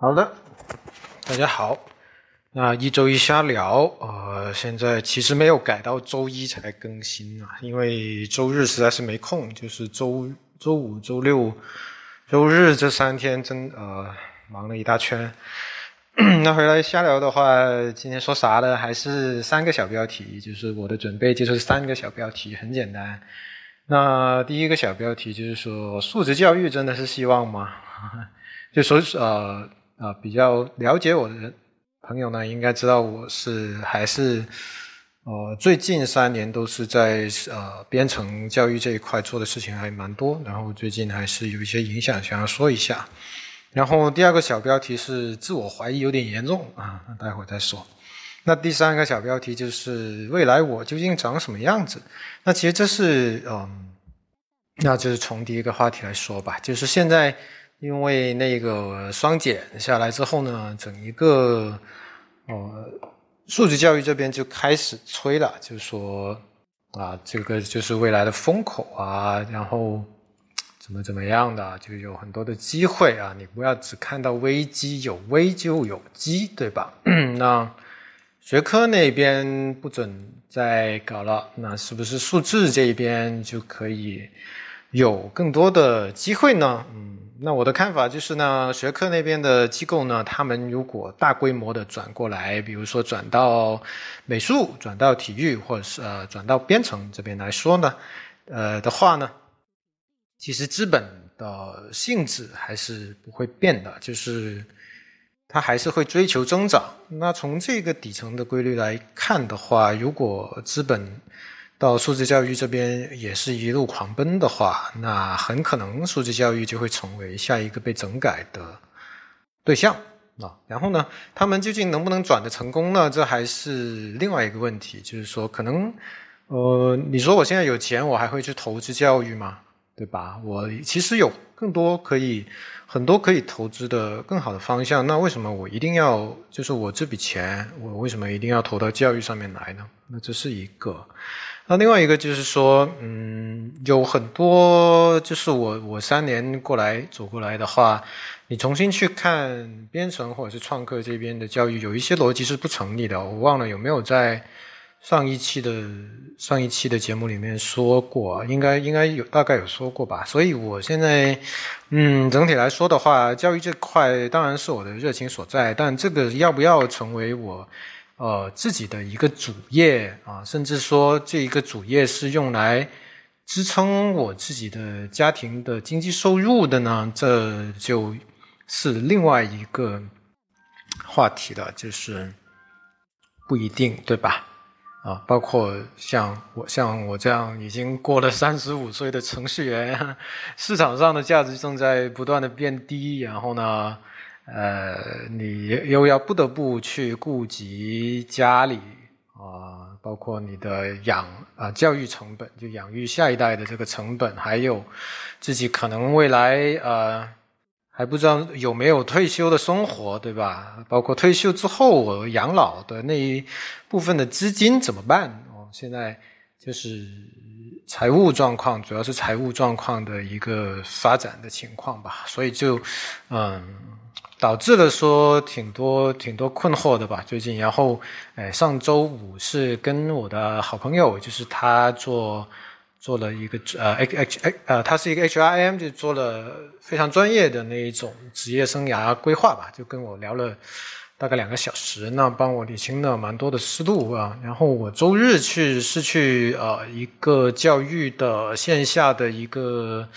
好的，大家好。那一周一瞎聊，呃，现在其实没有改到周一才更新啊，因为周日实在是没空，就是周周五、周六、周日这三天真呃忙了一大圈。那回来瞎聊的话，今天说啥呢？还是三个小标题，就是我的准备就是三个小标题，很简单。那第一个小标题就是说，素质教育真的是希望吗？就说呃。啊，比较了解我的人朋友呢，应该知道我是还是呃，最近三年都是在呃编程教育这一块做的事情还蛮多，然后最近还是有一些影响，想要说一下。然后第二个小标题是自我怀疑有点严重啊，待会儿再说。那第三个小标题就是未来我究竟长什么样子？那其实这是嗯，那就是从第一个话题来说吧，就是现在。因为那个双减下来之后呢，整一个呃素质教育这边就开始吹了，就说啊，这个就是未来的风口啊，然后怎么怎么样的，就有很多的机会啊，你不要只看到危机，有危就有机，对吧？那学科那边不准再搞了，那是不是数字这一边就可以有更多的机会呢？嗯。那我的看法就是呢，学科那边的机构呢，他们如果大规模的转过来，比如说转到美术、转到体育，或者是呃转到编程这边来说呢，呃的话呢，其实资本的性质还是不会变的，就是它还是会追求增长。那从这个底层的规律来看的话，如果资本到素质教育这边也是一路狂奔的话，那很可能素质教育就会成为下一个被整改的对象啊。然后呢，他们究竟能不能转的成功呢？这还是另外一个问题。就是说，可能呃，你说我现在有钱，我还会去投资教育吗？对吧？我其实有更多可以很多可以投资的更好的方向。那为什么我一定要就是我这笔钱，我为什么一定要投到教育上面来呢？那这是一个。那另外一个就是说，嗯，有很多就是我我三年过来走过来的话，你重新去看编程或者是创客这边的教育，有一些逻辑是不成立的。我忘了有没有在上一期的上一期的节目里面说过，应该应该有大概有说过吧。所以我现在，嗯，整体来说的话，教育这块当然是我的热情所在，但这个要不要成为我？呃，自己的一个主业啊，甚至说这一个主业是用来支撑我自己的家庭的经济收入的呢，这就是另外一个话题了，就是不一定，对吧？啊，包括像我像我这样已经过了三十五岁的程序员，市场上的价值正在不断的变低，然后呢？呃，你又要不得不去顾及家里啊，包括你的养啊教育成本，就养育下一代的这个成本，还有自己可能未来呃还不知道有没有退休的生活，对吧？包括退休之后养老的那一部分的资金怎么办？哦，现在就是财务状况，主要是财务状况的一个发展的情况吧，所以就嗯。导致了说挺多挺多困惑的吧，最近，然后，哎，上周五是跟我的好朋友，就是他做做了一个呃 H H H 呃，他是一个 H R M，就做了非常专业的那一种职业生涯规划吧，就跟我聊了大概两个小时，那帮我理清了蛮多的思路啊。然后我周日去是去呃一个教育的线下的一个。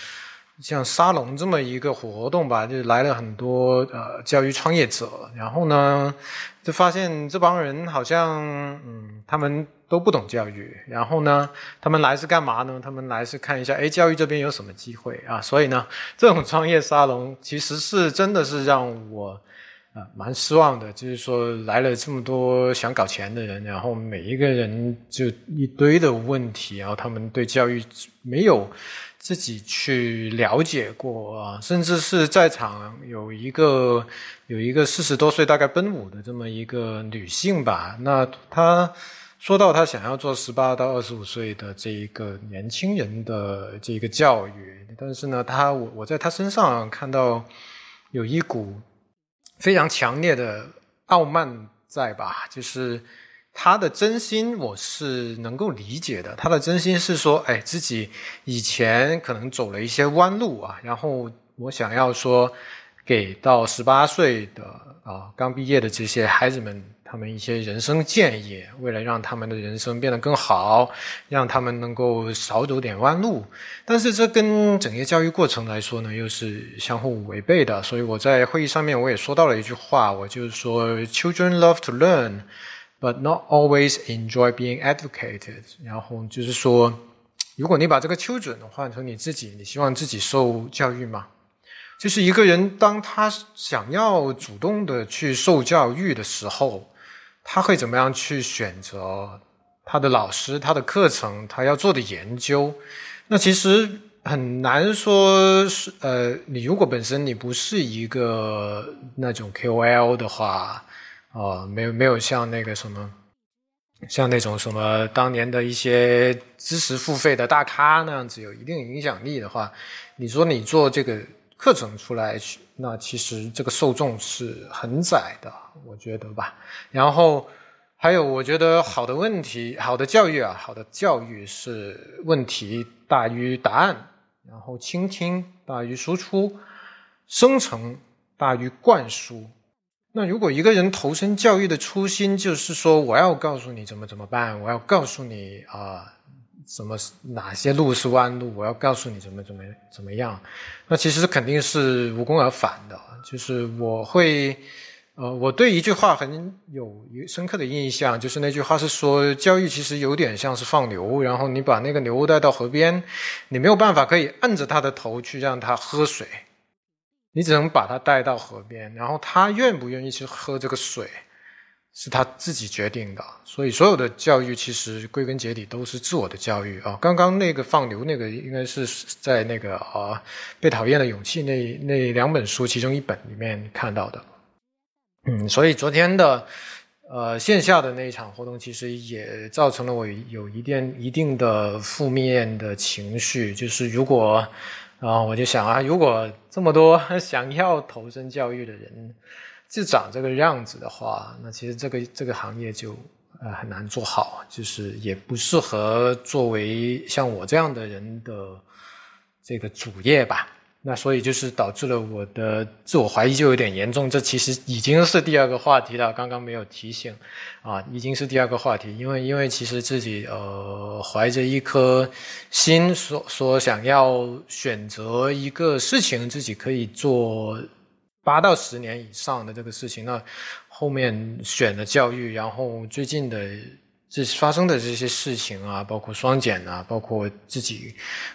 像沙龙这么一个活动吧，就来了很多呃教育创业者，然后呢，就发现这帮人好像嗯，他们都不懂教育，然后呢，他们来是干嘛呢？他们来是看一下，哎，教育这边有什么机会啊？所以呢，这种创业沙龙其实是真的是让我啊蛮失望的，就是说来了这么多想搞钱的人，然后每一个人就一堆的问题，然后他们对教育没有。自己去了解过啊，甚至是在场有一个有一个四十多岁，大概奔五的这么一个女性吧。那她说到她想要做十八到二十五岁的这一个年轻人的这个教育，但是呢，她我我在她身上看到有一股非常强烈的傲慢在吧？就是他的真心，我是能够理解的。他的真心是说，哎，自己以前可能走了一些弯路啊，然后我想要说，给到十八岁的啊刚毕业的这些孩子们。他们一些人生建议，为了让他们的人生变得更好，让他们能够少走点弯路，但是这跟整个教育过程来说呢，又是相互违背的。所以我在会议上面我也说到了一句话，我就是说：“Children love to learn, but not always enjoy being educated。”然后就是说，如果你把这个 “children” 换成你自己，你希望自己受教育吗？就是一个人当他想要主动的去受教育的时候。他会怎么样去选择他的老师、他的课程、他要做的研究？那其实很难说是呃，你如果本身你不是一个那种 KOL 的话，啊，没有没有像那个什么，像那种什么当年的一些知识付费的大咖那样子有一定影响力的话，你说你做这个课程出来去，那其实这个受众是很窄的。我觉得吧，然后还有，我觉得好的问题，好的教育啊，好的教育是问题大于答案，然后倾听大于输出，生成大于灌输。那如果一个人投身教育的初心就是说，我要告诉你怎么怎么办，我要告诉你啊，什么哪些路是弯路，我要告诉你怎么怎么怎么样，那其实肯定是无功而返的。就是我会。呃，我对一句话很有深刻的印象，就是那句话是说，教育其实有点像是放牛，然后你把那个牛带到河边，你没有办法可以按着它的头去让它喝水，你只能把它带到河边，然后它愿不愿意去喝这个水，是他自己决定的。所以，所有的教育其实归根结底都是自我的教育啊。刚刚那个放牛那个，应该是在那个啊《被讨厌的勇气》那那两本书其中一本里面看到的。嗯，所以昨天的，呃，线下的那一场活动，其实也造成了我有一定一定的负面的情绪。就是如果，啊，我就想啊，如果这么多 想要投身教育的人，就长这个样子的话，那其实这个这个行业就呃很难做好，就是也不适合作为像我这样的人的这个主业吧。那所以就是导致了我的自我怀疑就有点严重，这其实已经是第二个话题了。刚刚没有提醒，啊，已经是第二个话题。因为因为其实自己呃怀着一颗心，说说想要选择一个事情，自己可以做八到十年以上的这个事情，那后面选了教育，然后最近的。这发生的这些事情啊，包括双减啊，包括自己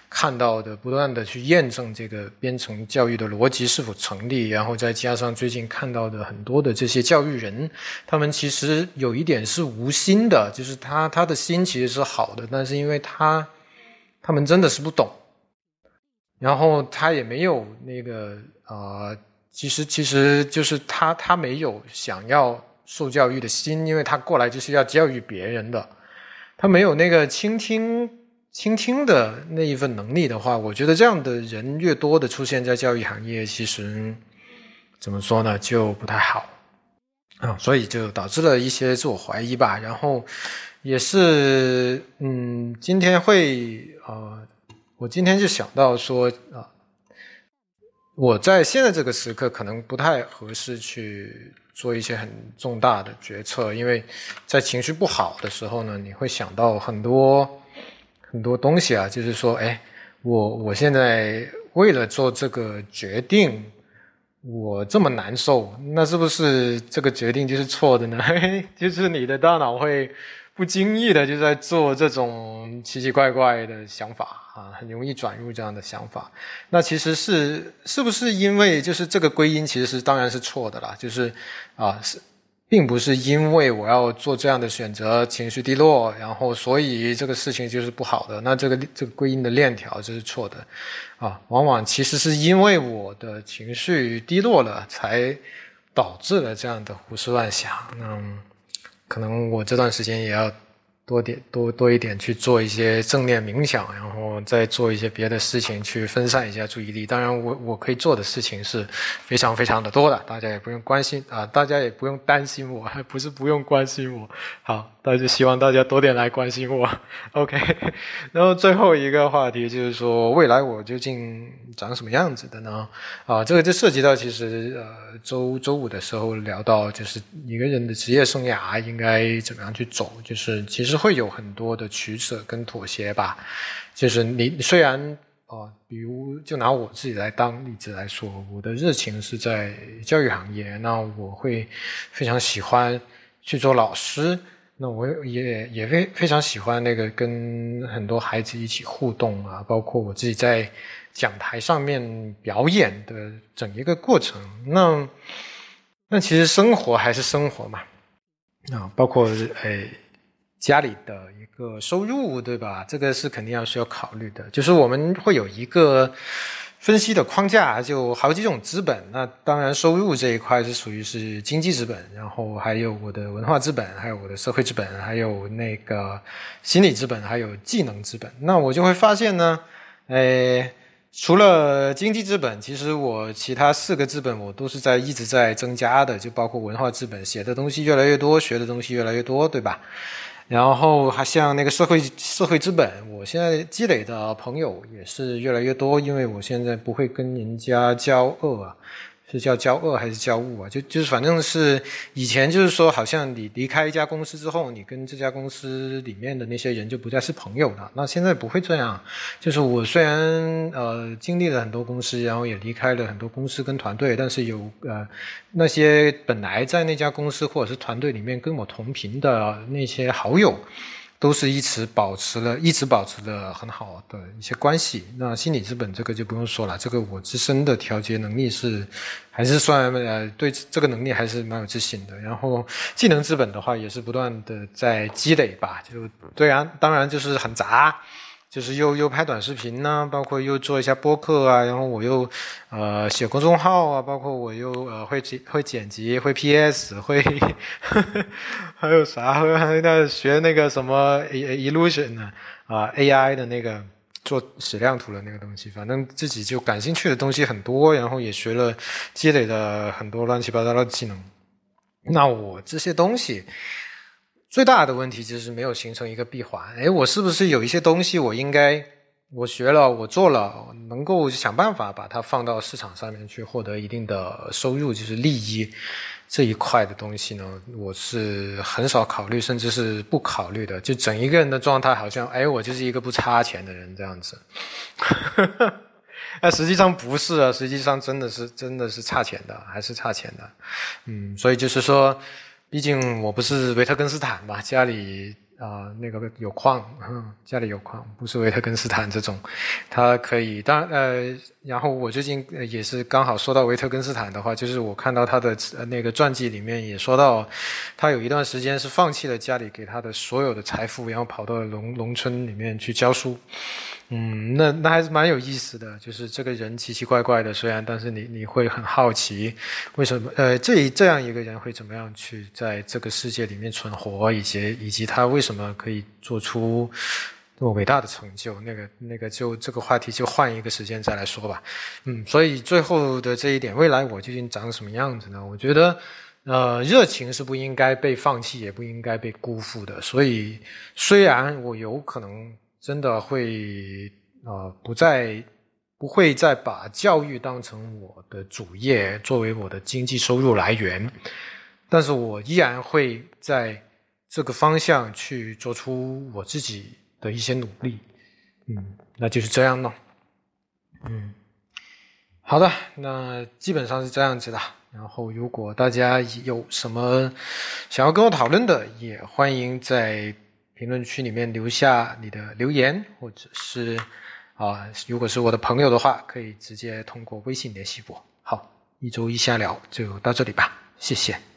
看到的，不断的去验证这个编程教育的逻辑是否成立，然后再加上最近看到的很多的这些教育人，他们其实有一点是无心的，就是他他的心其实是好的，但是因为他他们真的是不懂，然后他也没有那个啊，其实其实就是他他没有想要。受教育的心，因为他过来就是要教育别人的，他没有那个倾听、倾听的那一份能力的话，我觉得这样的人越多的出现在教育行业，其实怎么说呢，就不太好啊，所以就导致了一些自我怀疑吧。然后也是，嗯，今天会啊，我今天就想到说啊，我在现在这个时刻可能不太合适去。做一些很重大的决策，因为在情绪不好的时候呢，你会想到很多很多东西啊，就是说，哎，我我现在为了做这个决定，我这么难受，那是不是这个决定就是错的呢？就是你的大脑会。不经意的就在做这种奇奇怪怪的想法啊，很容易转入这样的想法。那其实是是不是因为就是这个归因其实是当然是错的啦，就是啊是，并不是因为我要做这样的选择情绪低落，然后所以这个事情就是不好的。那这个这个归因的链条就是错的啊，往往其实是因为我的情绪低落了，才导致了这样的胡思乱想。嗯。可能我这段时间也要多点多多一点去做一些正念冥想，然后再做一些别的事情去分散一下注意力。当然，我我可以做的事情是非常非常的多的，大家也不用关心啊，大家也不用担心我，还 不是不用关心我。好，那就希望大家多点来关心我。OK，然后最后一个话题就是说，未来我究竟长什么样子的呢？啊，这个就涉及到其实呃周周五的时候聊到，就是一个人的职业生涯应该怎么样去走，就是其实。会有很多的取舍跟妥协吧，就是你虽然哦，比如就拿我自己来当例子来说，我的热情是在教育行业，那我会非常喜欢去做老师，那我也也非非常喜欢那个跟很多孩子一起互动啊，包括我自己在讲台上面表演的整一个过程，那那其实生活还是生活嘛，啊，包括诶。家里的一个收入，对吧？这个是肯定要需要考虑的。就是我们会有一个分析的框架，就好几种资本。那当然，收入这一块是属于是经济资本，然后还有我的文化资本，还有我的社会资本，还有那个心理资本，还有技能资本。那我就会发现呢，诶，除了经济资本，其实我其他四个资本我都是在一直在增加的，就包括文化资本，写的东西越来越多，学的东西越来越多，对吧？然后还像那个社会社会资本，我现在积累的朋友也是越来越多，因为我现在不会跟人家交恶啊。是叫交恶还是交恶啊？就就是反正是以前就是说，好像你离开一家公司之后，你跟这家公司里面的那些人就不再是朋友了。那现在不会这样，就是我虽然呃经历了很多公司，然后也离开了很多公司跟团队，但是有呃那些本来在那家公司或者是团队里面跟我同频的那些好友。都是一直保持了，一直保持的很好的一些关系。那心理资本这个就不用说了，这个我自身的调节能力是还是算呃对这个能力还是蛮有自信的。然后技能资本的话也是不断的在积累吧，就对啊当然就是很杂。就是又又拍短视频呢，包括又做一下播客啊，然后我又呃写公众号啊，包括我又呃会剪会剪辑，会 PS，会呵呵 还有啥？还在学那个什么 Illusion 呢？啊，AI 的那个做矢量图的那个东西，反正自己就感兴趣的东西很多，然后也学了积累了很多乱七八糟的技能。那我这些东西。最大的问题就是没有形成一个闭环。哎，我是不是有一些东西我应该我学了我做了，能够想办法把它放到市场上面去获得一定的收入，就是利益这一块的东西呢？我是很少考虑，甚至是不考虑的。就整一个人的状态，好像哎，我就是一个不差钱的人这样子。那 实际上不是啊，实际上真的是真的是差钱的，还是差钱的。嗯，所以就是说。毕竟我不是维特根斯坦吧，家里啊那个有矿，家里有矿，不是维特根斯坦这种，他可以。当然呃，然后我最近也是刚好说到维特根斯坦的话，就是我看到他的那个传记里面也说到，他有一段时间是放弃了家里给他的所有的财富，然后跑到农农村里面去教书。嗯，那那还是蛮有意思的，就是这个人奇奇怪怪的，虽然，但是你你会很好奇，为什么呃这这样一个人会怎么样去在这个世界里面存活，以及以及他为什么可以做出那么伟大的成就？那个那个就这个话题就换一个时间再来说吧。嗯，所以最后的这一点，未来我究竟长什么样子呢？我觉得，呃，热情是不应该被放弃，也不应该被辜负的。所以，虽然我有可能。真的会啊，不再不会再把教育当成我的主业，作为我的经济收入来源，但是我依然会在这个方向去做出我自己的一些努力。嗯，那就是这样了。嗯，好的，那基本上是这样子的。然后，如果大家有什么想要跟我讨论的，也欢迎在。评论区里面留下你的留言，或者是啊，如果是我的朋友的话，可以直接通过微信联系我。好，一周一下聊就到这里吧，谢谢。